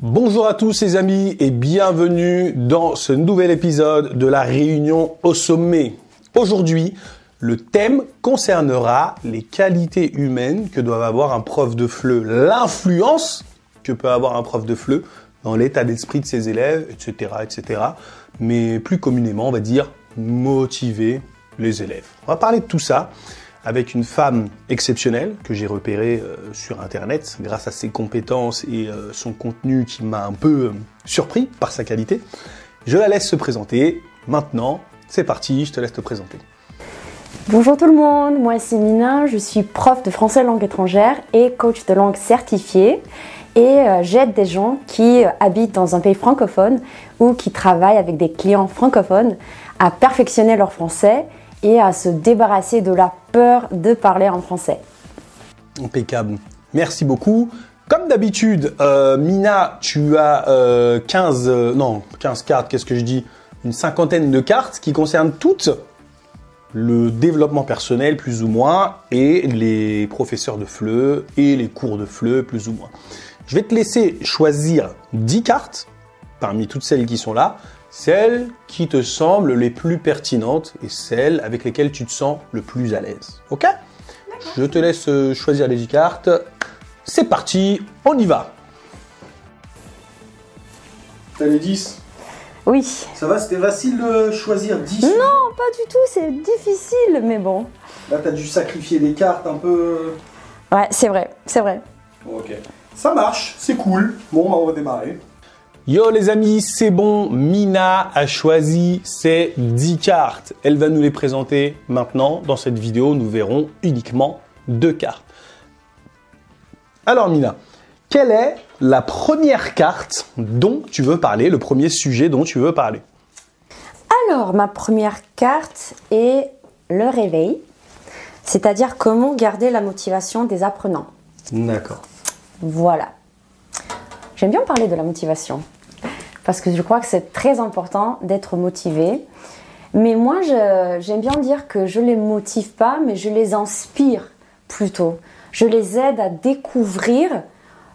Bonjour à tous les amis et bienvenue dans ce nouvel épisode de la réunion au sommet. Aujourd'hui, le thème concernera les qualités humaines que doivent avoir un prof de FLE, l'influence que peut avoir un prof de FLE dans l'état d'esprit de ses élèves, etc., etc. Mais plus communément, on va dire motiver les élèves. On va parler de tout ça avec une femme exceptionnelle que j'ai repérée euh, sur Internet grâce à ses compétences et euh, son contenu qui m'a un peu euh, surpris par sa qualité. Je la laisse se présenter. Maintenant, c'est parti, je te laisse te présenter. Bonjour tout le monde, moi c'est Mina, je suis prof de français langue étrangère et coach de langue certifié et j'aide des gens qui habitent dans un pays francophone ou qui travaillent avec des clients francophones à perfectionner leur français à se débarrasser de la peur de parler en français. Impeccable. Merci beaucoup. Comme d'habitude, euh, Mina, tu as 15, euh, euh, non, 15 cartes, qu'est-ce que je dis? Une cinquantaine de cartes qui concernent toutes le développement personnel, plus ou moins, et les professeurs de FLE et les cours de FLE, plus ou moins. Je vais te laisser choisir 10 cartes parmi toutes celles qui sont là celles qui te semblent les plus pertinentes et celles avec lesquelles tu te sens le plus à l'aise. Ok? Je te laisse euh, choisir les 10 cartes. C'est parti, on y va. T'as les 10 Oui. Ça va, c'était facile de choisir 10 Non, pas du tout, c'est difficile, mais bon. Là, t'as dû sacrifier des cartes un peu. Ouais, c'est vrai, c'est vrai. ok. Ça marche, c'est cool. Bon, bah, on va démarrer. Yo les amis, c'est bon, Mina a choisi ses 10 cartes. Elle va nous les présenter maintenant. Dans cette vidéo, nous verrons uniquement deux cartes. Alors Mina, quelle est la première carte dont tu veux parler, le premier sujet dont tu veux parler? Alors, ma première carte est le réveil, c'est-à-dire comment garder la motivation des apprenants. D'accord. Voilà. J'aime bien parler de la motivation parce que je crois que c'est très important d'être motivé. Mais moi, j'aime bien dire que je les motive pas, mais je les inspire plutôt. Je les aide à découvrir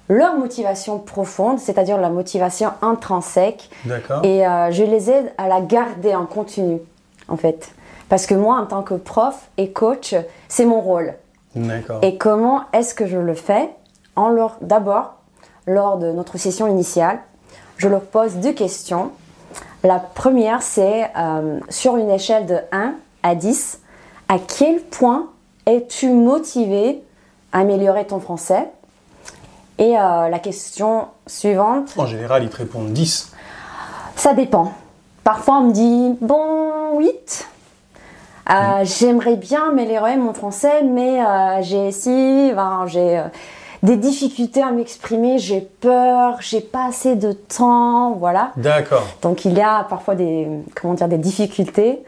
leur motivation profonde, c'est-à-dire la motivation intrinsèque. Et euh, je les aide à la garder en continu, en fait. Parce que moi, en tant que prof et coach, c'est mon rôle. Et comment est-ce que je le fais? En leur, d'abord, lors de notre session initiale, je leur pose deux questions. La première, c'est euh, sur une échelle de 1 à 10, à quel point es-tu motivé à améliorer ton français? Et euh, la question suivante. En général, ils te répondent 10. Ça dépend. Parfois, on me dit, bon, 8. Euh. J'aimerais bien améliorer mon français, mais j'ai si, j'ai des difficultés à m'exprimer, j'ai peur, j'ai pas assez de temps, voilà. D'accord. Donc il y a parfois des, comment dire, des difficultés.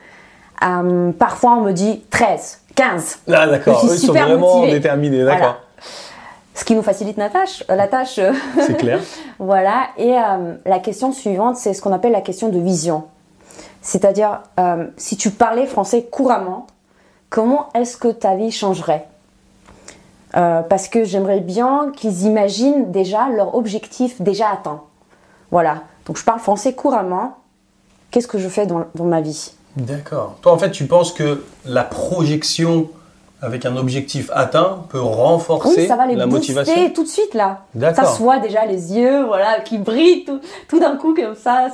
Euh, parfois on me dit 13, 15. Ah d'accord, ils sont vraiment déterminés, d'accord. Ce qui nous facilite la tâche. La tâche. C'est clair. voilà. Et euh, la question suivante, c'est ce qu'on appelle la question de vision. C'est-à-dire, euh, si tu parlais français couramment, comment est-ce que ta vie changerait? Euh, parce que j'aimerais bien qu'ils imaginent déjà leur objectif déjà atteint. Voilà. Donc je parle français couramment. Qu'est-ce que je fais dans, ma vie? D'accord. Toi, en fait, tu penses que la projection avec un objectif atteint peut renforcer oui, ça va les la motivation? tout de suite là. Ça se voit déjà les yeux, voilà, qui brillent tout, d'un coup comme ça.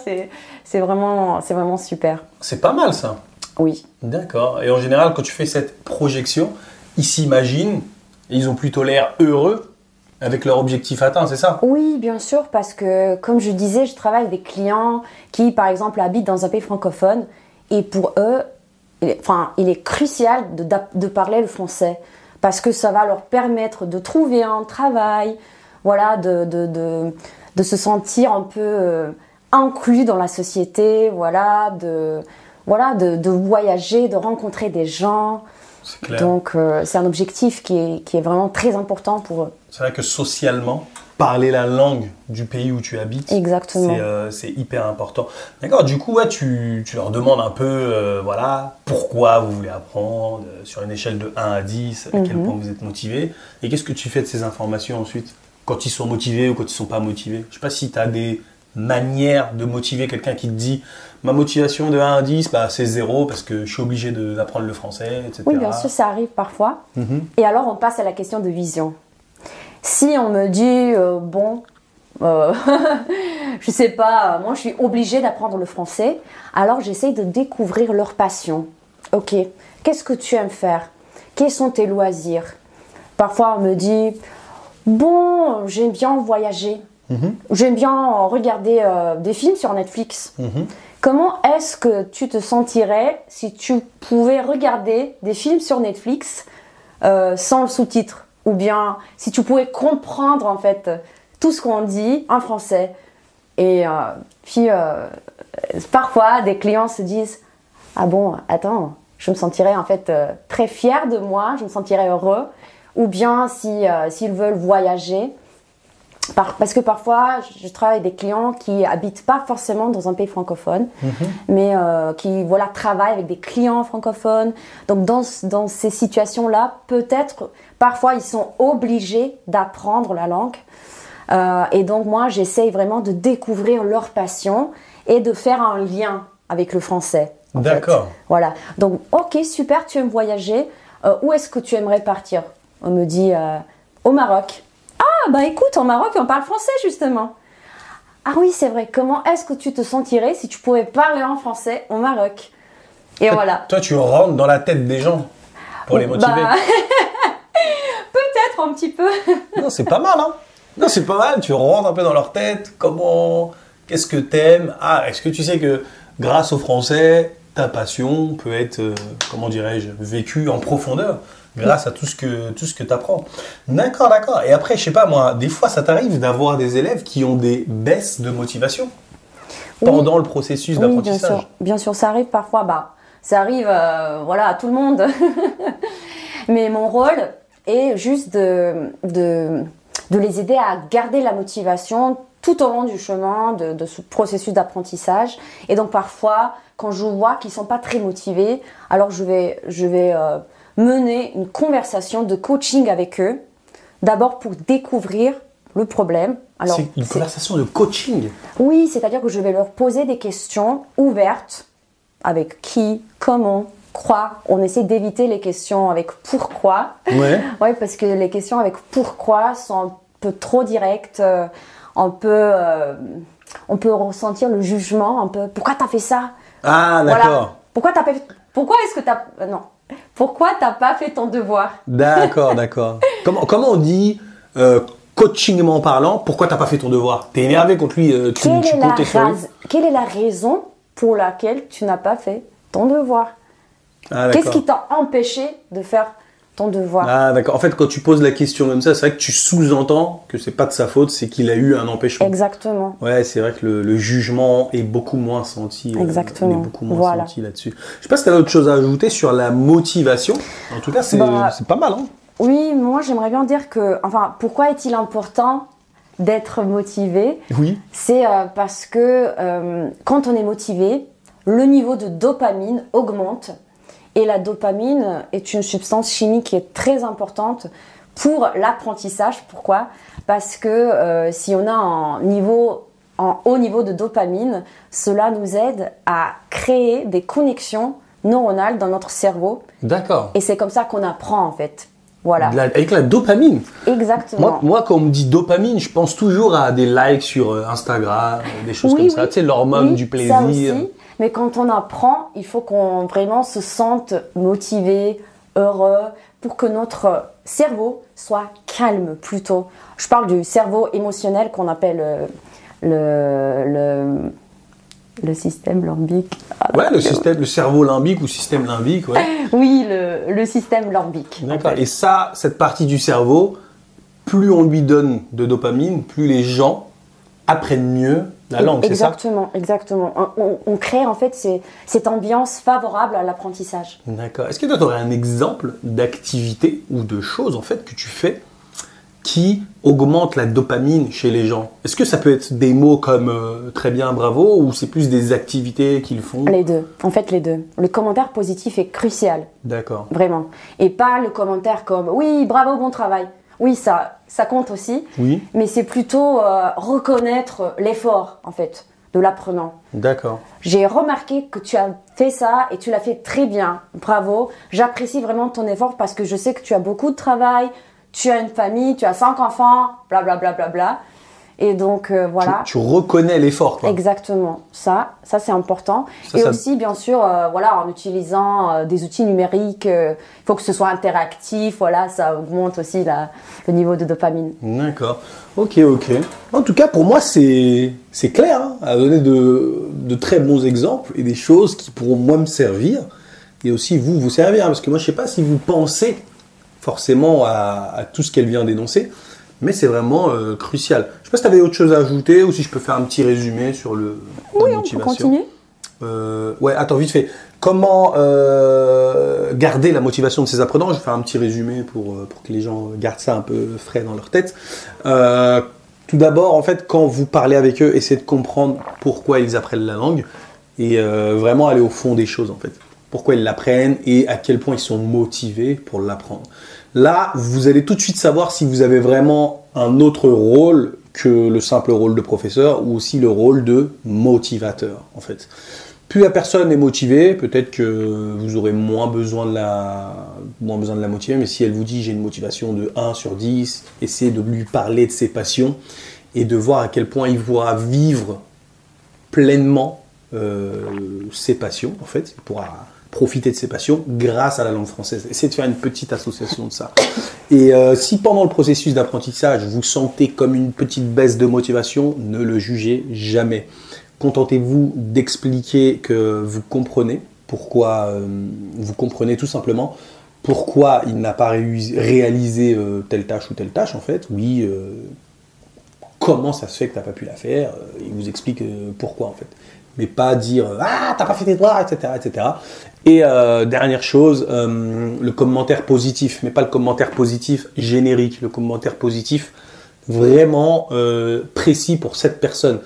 C'est vraiment, c'est vraiment super. C'est pas mal ça. Oui. D'accord. Et en général, quand tu fais cette projection, ils s'imaginent ils ont plutôt l'air heureux avec leur objectif atteint, c'est ça? Oui, bien sûr, parce que comme je disais, je travaille avec des clients qui, par exemple, habitent dans un pays francophone et pour eux, il est, enfin, il est crucial de, parler le français parce que ça va leur permettre de trouver un travail, voilà, de, de, se sentir un peu euh, inclus dans la société, voilà, de, voilà, de, voyager, de rencontrer des gens. Donc euh, c'est un objectif qui est, qui est, vraiment très important pour eux. C'est vrai que socialement, parler la langue du pays où tu habites, Exactement. c'est, euh, hyper important. D'accord, du coup, ouais, tu, tu, leur demandes un peu euh, voilà, pourquoi vous voulez apprendre, sur une échelle de 1 à 10, à quel mhm. point vous êtes motivé, et qu'est-ce que tu fais de ces informations ensuite quand ils sont motivés ou quand ils sont pas motivés? Je sais pas si tu as des manières de motiver quelqu'un qui te dit ma motivation de 1 à 10, bah, c'est 0 parce que je suis obligé d'apprendre le français, etc. Oui, bien sûr, ça arrive parfois. Mhm. Et alors, on passe à la question de vision. Si on me dit, euh, bon, euh, je sais pas, moi je suis obligée d'apprendre le français, alors j'essaye de découvrir leur passion. Ok, qu'est-ce que tu aimes faire? Quels sont tes loisirs? Parfois, on me dit, bon, j'aime bien voyager. J'aime bien regarder euh, des films sur Netflix. Comment est-ce que tu te sentirais si tu pouvais regarder des films sur Netflix euh, sans le sous-titre? Ou bien si tu pouvais comprendre en fait tout ce qu'on dit en français? Et euh, puis parfois des clients se disent Ah bon, attends, je me sentirais en fait très fier de moi, je me sentirais heureux. Ou bien si, s'ils veulent voyager, par- parce que parfois, je travaille avec des clients qui habitent pas forcément dans un pays francophone, mais euh, qui voilà travaillent avec des clients francophones. Donc dans, dans ces situations-là, peut-être parfois ils sont obligés d'apprendre la langue. Euh, et donc moi, j'essaye vraiment de découvrir leur passion et de faire un lien avec le français. D'accord. Voilà. Donc, ok, super, tu aimes voyager. Euh, où est-ce que tu aimerais partir? On me dit au Maroc. Ah, bah écoute, en Maroc, on parle français justement. Ah oui, c'est vrai. Comment est-ce que tu te sentirais si tu pouvais parler en français au Maroc? Et voilà. Toi, tu rentres dans la tête des gens pour les motiver. Bah, Peut-être un petit peu. Non, c'est pas mal, hein Non, c'est pas mal. Tu rentres un peu dans leur tête. Comment Qu'est-ce que t'aimes? Ah, est-ce que tu sais que grâce au français, ta passion peut être, euh, comment dirais-je, vécue en profondeur? Grâce à tout ce que tout ce que t'apprends. D'accord, d'accord. Et après, je sais pas moi, des fois, ça t'arrive d'avoir des élèves qui ont des baisses de motivation Oui. pendant le processus Oui, bien d'apprentissage. sûr. Bien sûr, ça arrive parfois. Bah, ça arrive, euh, voilà, à tout le monde. Mais mon rôle est juste de, de, de les aider à garder la motivation tout au long du chemin de, de ce processus d'apprentissage. Et donc parfois, quand je vois qu'ils sont pas très motivés, alors je vais, je vais euh, mener une conversation de coaching avec eux. D'abord pour découvrir le problème. Alors, C'est une conversation de coaching. oui, c'est-à-dire que je vais leur poser des questions ouvertes avec qui, comment, quoi. On essaie d'éviter les questions avec pourquoi. Ouais. Oui, parce que les questions avec pourquoi sont un peu trop directes. euh, On peut, euh, on peut ressentir le jugement un peu. Pourquoi t'as fait ça? Ah, Voilà. d'accord. Pourquoi t'as fait... Pourquoi est-ce que t'as... euh, Non. Pourquoi t'as pas fait ton devoir? D'accord, d'accord. Comment, comment on dit, euh, coachingment parlant, pourquoi t'as pas fait ton devoir? T'es énervé contre lui, euh, tu, quelle tu est, la quelle est la raison pour laquelle tu n'as pas fait ton devoir? Ah, Qu'est-ce qui t'a empêché de faire ton devoir Ah, d'accord. En fait, quand tu poses la question comme ça, c'est vrai que tu sous-entends que c'est pas de sa faute, c'est qu'il a eu un empêchement. Exactement. Ouais, c'est vrai que le, le jugement est beaucoup moins senti. euh, Exactement. est beaucoup moins Voilà. senti là-dessus. Je sais pas si t'as autre chose à ajouter sur la motivation. En tout cas, c'est Bah, pas mal, hein Oui, moi j'aimerais bien dire que, enfin, pourquoi est-il important d'être motivé? Oui. C'est euh, parce que euh, quand on est motivé, le niveau de dopamine augmente. Et la dopamine est une substance chimique qui est très importante pour l'apprentissage. Pourquoi? Parce que euh, si on a un niveau, un haut niveau de dopamine, cela nous aide à créer des connexions neuronales dans notre cerveau. D'accord. Et c'est comme ça qu'on apprend en fait. Voilà. La- avec la dopamine. Exactement. Moi, moi, quand on me dit dopamine, je pense toujours à des likes sur euh, Instagram, des choses Oui, comme ça. Tu sais, l'hormone Oui, du Ça plaisir. aussi. Mais quand on apprend, il faut qu'on vraiment se sente motivé, heureux, pour que notre cerveau soit calme plutôt. Je parle du cerveau émotionnel qu'on appelle euh, le, le, le système limbique. Ah, Ouais, le système, le cerveau limbique ou système limbique, ouais. Oui, le, le système limbique. D'accord. Et ça, cette partie du cerveau, plus on lui donne de dopamine, plus les gens apprennent mieux la langue, c'est ça Exactement, exactement. On, on- crée en fait ces- cette ambiance favorable à l'apprentissage. D'accord. Est-ce que toi, tu aurais un exemple d'activité ou de choses, en fait, que tu fais qui augmente la dopamine chez les gens? Est-ce que ça peut être des mots comme euh, très bien, bravo, ou c'est plus des activités qu'ils font? Les deux, en fait les deux. Le commentaire positif est crucial. D'accord. Vraiment. Et pas le commentaire comme oui, bravo, bon travail. Oui, ça, ça compte aussi. Oui. Mais c'est plutôt euh, reconnaître l'effort, en fait, de l'apprenant. D'accord. J'ai remarqué que tu as fait ça et tu l'as fait très bien. Bravo. J'apprécie vraiment ton effort parce que je sais que tu as beaucoup de travail, tu as une famille, tu as cinq enfants, bla bla bla bla bla. Et donc euh, voilà. Tu, tu reconnais l'effort, quoi. Exactement, ça, ça c'est important. Ça, et ça- aussi, bien sûr, euh, voilà, en utilisant euh, des outils numériques, il faut que ce soit interactif, voilà, ça augmente aussi la- le niveau de dopamine. D'accord. Ok, ok. En tout cas, pour moi, c'est c'est clair. Hein, à donner de, de très bons exemples et des choses qui pourront moi me servir et aussi vous vous servir. hein, parce que moi, je sais pas si vous pensez forcément à, à tout ce qu'elle vient d'énoncer, mais c'est vraiment euh, crucial. Je sais pas si tu avais autre chose à ajouter ou si je peux faire un petit résumé sur le la Oui, on peut motivation. continuer. Euh, ouais, attends, vite fait. Comment euh, garder la motivation de ses apprenants? Je vais faire un petit résumé pour, euh, pour que les gens gardent ça un peu frais dans leur tête. Tout d'abord, en fait, quand vous parlez avec eux, essayez de comprendre pourquoi ils apprennent la langue et vraiment aller au fond des choses, en fait. Pourquoi ils l'apprennent et à quel point ils sont motivés pour l'apprendre. Là, vous allez tout de suite savoir si vous avez vraiment un autre rôle que le simple rôle de professeur ou aussi le rôle de motivateur, en fait. Plus la personne est motivée, peut-être que vous aurez moins besoin de la, moins motiver, mais si elle vous dit j'ai une motivation de 1 sur 10, essayez de lui parler de ses passions et de voir à quel point il pourra vivre pleinement euh, ses passions, en fait. Il pourra profiter de ses passions grâce à la langue française. Essayez de faire une petite association de ça. Et euh, si pendant le processus d'apprentissage, vous sentez comme une petite baisse de motivation, ne le jugez jamais. Contentez-vous d'expliquer que vous comprenez pourquoi euh, vous comprenez tout simplement pourquoi il n'a pas réalisé euh, telle tâche ou telle tâche en fait. Oui, comment ça se fait que tu n'as pas pu la faire Il vous explique pourquoi en fait. Mais pas dire ah t'as pas fait tes devoirs etc etc. Et euh, dernière chose, euh, le commentaire positif, mais pas le commentaire positif générique, le commentaire positif vraiment euh, précis pour cette personne.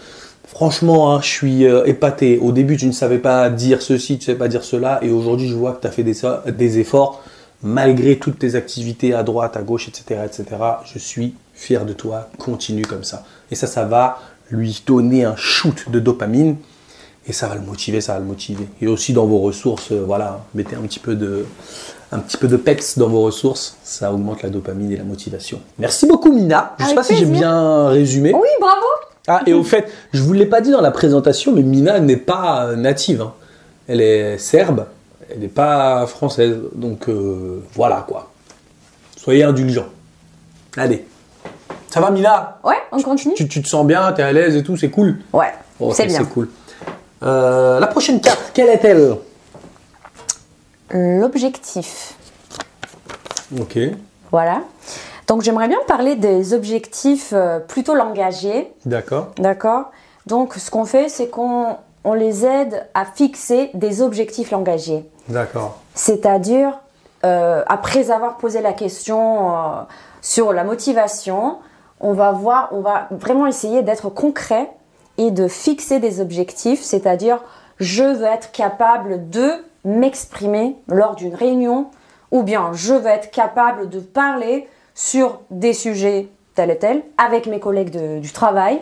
Franchement, hein, je suis épaté. Au début, tu ne savais pas dire ceci, tu ne savais pas dire cela, et aujourd'hui, je vois que tu as fait des efforts malgré toutes tes activités à droite, à gauche, etc., etc. Je suis fier de toi. Continue comme ça. Et ça, ça va lui donner un shoot de dopamine, et ça va le motiver, ça va le motiver. Et aussi dans vos ressources, euh, voilà, mettez un petit peu de un petit peu de peps dans vos ressources, ça augmente la dopamine et la motivation. Merci beaucoup Mina. Je ne sais pas si j'ai bien résumé. Oui, bravo Ah, et au fait, je vous l'ai pas dit dans la présentation, mais Mina n'est pas euh, native. hein. Elle est serbe, elle n'est pas française. Donc euh, voilà quoi. Soyez indulgents. Allez. Ça va Mina? Ouais, on continue tu, tu te sens bien, t'es à l'aise et tout, c'est cool? Ouais, Ok, c'est bien. C'est cool. Euh, la prochaine carte, quelle est-elle? L'objectif. Ok. Voilà. Donc j'aimerais bien parler des objectifs euh, plutôt langagiers. D'accord. D'accord? Donc ce qu'on fait, c'est qu'on on les aide à fixer des objectifs langagiers. D'accord. C'est-à-dire, euh, après avoir posé la question euh, sur la motivation, on va voir, on va vraiment essayer d'être concret et de fixer des objectifs, c'est-à-dire, je veux être capable de m'exprimer lors d'une réunion, ou bien je veux être capable de parler sur des sujets tels et tels avec mes collègues de- du travail.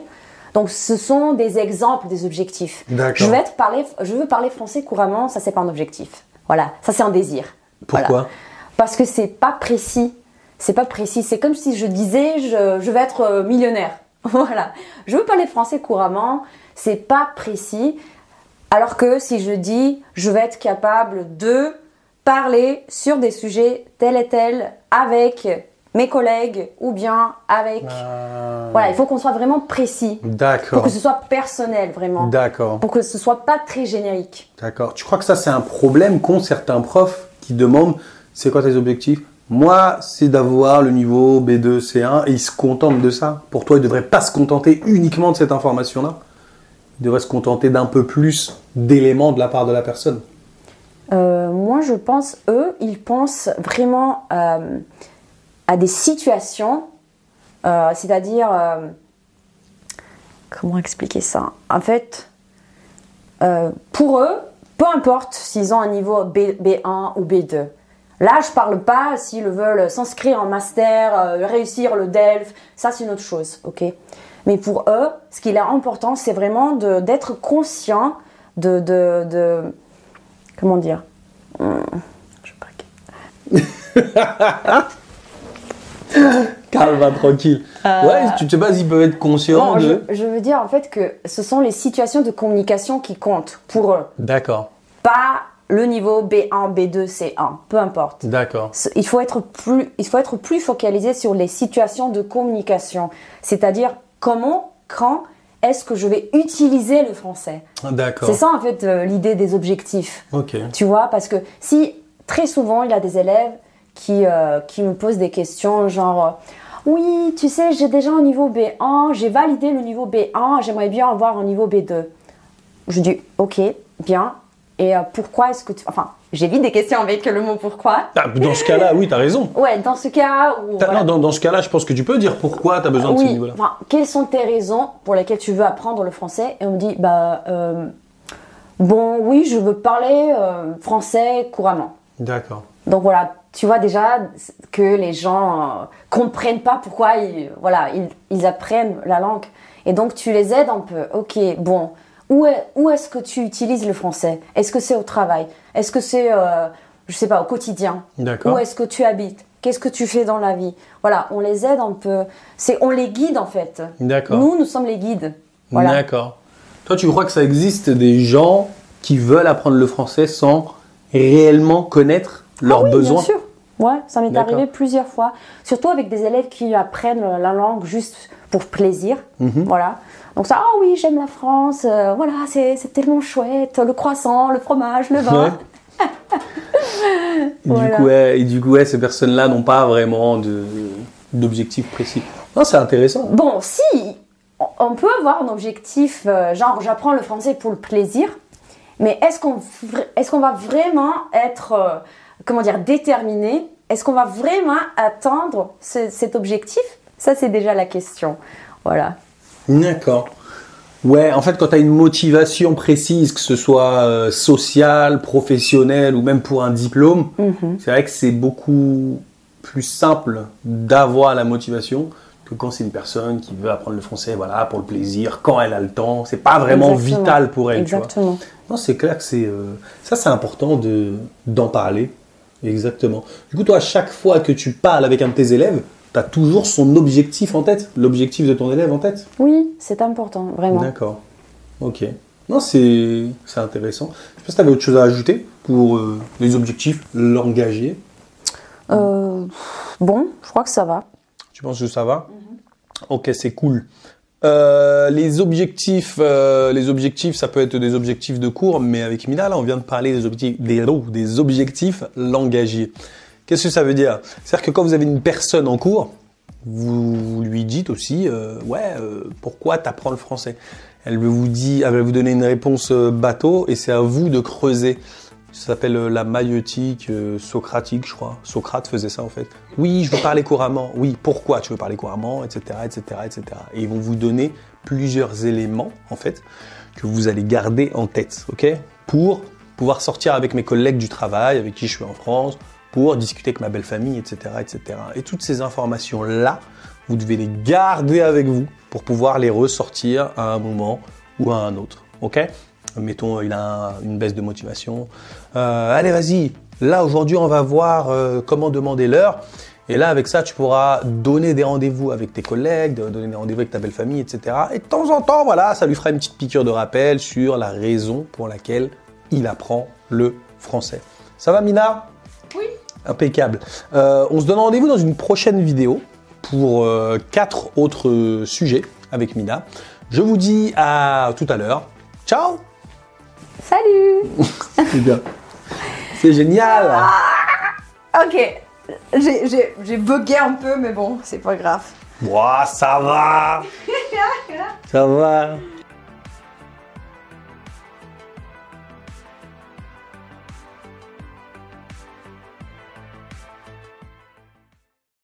Donc, ce sont des exemples des objectifs. Je veux être parler, je veux parler français couramment, ça c'est pas un objectif. Voilà, ça c'est un désir. Pourquoi? Voilà. Parce que c'est pas précis. C'est pas précis. C'est comme si je disais je, je vais être euh, millionnaire. voilà. Je veux parler français couramment, c'est pas précis. Alors que si je dis je vais être capable de parler sur des sujets tels et tels avec mes collègues ou bien avec. Voilà, il faut qu'on soit vraiment précis. Pour D'accord. que ce soit personnel vraiment. D'accord. Pour que ce soit pas très générique. D'accord. Tu crois que ça, c'est un problème qu'ont certains profs qui demandent c'est quoi tes objectifs? Moi, c'est d'avoir le niveau B2, C1 et ils se contentent de ça. Pour toi, ils ne devraient pas se contenter uniquement de cette information-là. Ils devraient se contenter d'un peu plus d'éléments de la part de la personne. Euh, moi, je pense, eux, ils pensent vraiment euh, à des situations, euh, c'est-à-dire, comment expliquer ça? En fait, pour eux, peu importe s'ils ont un niveau B, 1 ou B2, Là, je parle pas s'ils veulent s'inscrire en master, euh, réussir le DELF, ça c'est une autre chose, ok Mais pour eux, ce qui est important, c'est vraiment d'être conscient de, de, de- Comment dire Hum, Je sais pas. Calme, tranquille. Ouais, tu sais pas s'ils peuvent être conscients Non, de. je, je veux dire en fait que ce sont les situations de communication qui comptent pour eux, D'accord, pas le niveau B1, B2, C1, peu importe. d'accord. Il faut être plus, il faut être plus focalisé sur les situations de communication, c'est-à-dire comment, quand est-ce que je vais utiliser le français? D'accord. C'est ça en fait euh, l'idée des objectifs. Ok. Tu vois, parce que si très souvent il y a des élèves qui, euh, qui me posent des questions genre oui, tu sais, j'ai déjà un niveau B1, j'ai validé le niveau B1, j'aimerais bien avoir un niveau B2. Je dis ok, bien. Et euh, pourquoi est-ce que tu. Enfin, j'évite des questions avec le mot pourquoi. Ah, dans ce cas-là, oui, t'as raison. Ouais, dans ce cas où. Voilà. Non, dans, dans ce cas-là, je pense que tu peux dire pourquoi t'as besoin de ce niveau-là. enfin, quelles sont tes raisons pour lesquelles tu veux apprendre le français Et on me dit, bah, euh, bon, oui, je veux parler euh, français couramment. D'accord. Donc voilà, tu vois déjà que les gens euh, comprennent pas pourquoi ils, voilà, ils, ils apprennent la langue. Et donc tu les aides un peu. Ok, bon, où, est, où est-ce que tu utilises le français? Est-ce que c'est au travail? Est-ce que c'est, euh, je sais pas, au quotidien? D'accord. Où est-ce que tu habites? Qu'est-ce que tu fais dans la vie? Voilà, on les aide un peu. C'est, on les guide en fait. D'accord. Nous, nous sommes les guides. Voilà. D'accord. Toi, tu crois que ça existe des gens qui veulent apprendre le français sans réellement connaître leurs Ah oui, besoins? Bien sûr. Ouais, ça m'est arrivé plusieurs fois. Surtout avec des élèves qui apprennent la langue juste pour plaisir. Mhm. Voilà. Donc ça, ah oui, j'aime la France. euh, voilà, c'est tellement chouette. Le croissant, le fromage, le vin. Ouais. Et Voilà. Du coup, ouais, et du coup, ouais, ces personnes-là n'ont pas vraiment d'objectif précis. Non, c'est intéressant. Bon, si, on- peut avoir un objectif, euh, genre j'apprends le français pour le plaisir, mais est-ce qu'on qu'on va vraiment être, euh, comment dire, déterminé Est-ce qu'on va vraiment atteindre ce- cet objectif? Ça, c'est déjà la question. Voilà. D'accord. Ouais, en fait, quand tu as une motivation précise, que ce soit euh, sociale, professionnelle ou même pour un diplôme, Mhm. c'est vrai que c'est beaucoup plus simple d'avoir la motivation que quand c'est une personne qui veut apprendre le français, voilà, pour le plaisir, quand elle a le temps. C'est pas vraiment Exactement. vital pour elle, tu vois. Exactement. Non, c'est clair que c'est euh, ça, c'est important de d'en parler. Exactement. Du coup, toi, à chaque fois que tu parles avec un de tes élèves, tu as toujours son objectif en tête, l'objectif de ton élève en tête? Oui, c'est important, vraiment. D'accord. Ok. Non, c'est intéressant. Je sais pas si tu avais autre chose à ajouter pour euh, les objectifs langagiers. Euh, bon, je crois que ça va. Tu penses que ça va? Ok, c'est cool. Euh, les objectifs, euh, les objectifs, ça peut être des objectifs de cours, mais avec Mina, là, on vient de parler des objectifs, des, des objectifs langagiers. Qu'est-ce que ça veut dire? C'est-à-dire que quand vous avez une personne en cours, vous lui dites aussi, euh, ouais, euh, pourquoi t'apprends le français? Elle vous dit, elle va vous donner une réponse euh, bateau, et c'est à vous de creuser. Ça s'appelle euh, la maïeutique euh, socratique, je crois. Socrate faisait ça en fait. Oui, je veux parler couramment. Oui, pourquoi tu veux parler couramment, etc., etc., etc. Et ils vont vous donner plusieurs éléments en fait que vous allez garder en tête, ok? Pour pouvoir sortir avec mes collègues du travail, avec qui je suis en France, pour discuter avec ma belle famille, etc., etc. Et toutes ces informations là, vous devez les garder avec vous pour pouvoir les ressortir à un moment ou à un autre, ok? Mettons, il a un- une baisse de motivation. Euh, allez, vas-y. Là, aujourd'hui, on va voir euh, comment demander l'heure. Et là, avec ça, tu pourras donner des rendez-vous avec tes collègues, donner des rendez-vous avec ta belle famille, etc. Et de temps en temps, voilà, ça lui fera une petite piqûre de rappel sur la raison pour laquelle il apprend le français. Ça va, Mina? Oui. Impeccable. Euh, on se donne rendez-vous dans une prochaine vidéo pour euh, quatre autres sujets avec Mina. Je vous dis à tout à l'heure. Ciao Salut C'est bien. C'est génial. Ok, j'ai- j'ai j'ai bugué un peu, mais bon, c'est pas grave. Ouah, ça va. Ça va.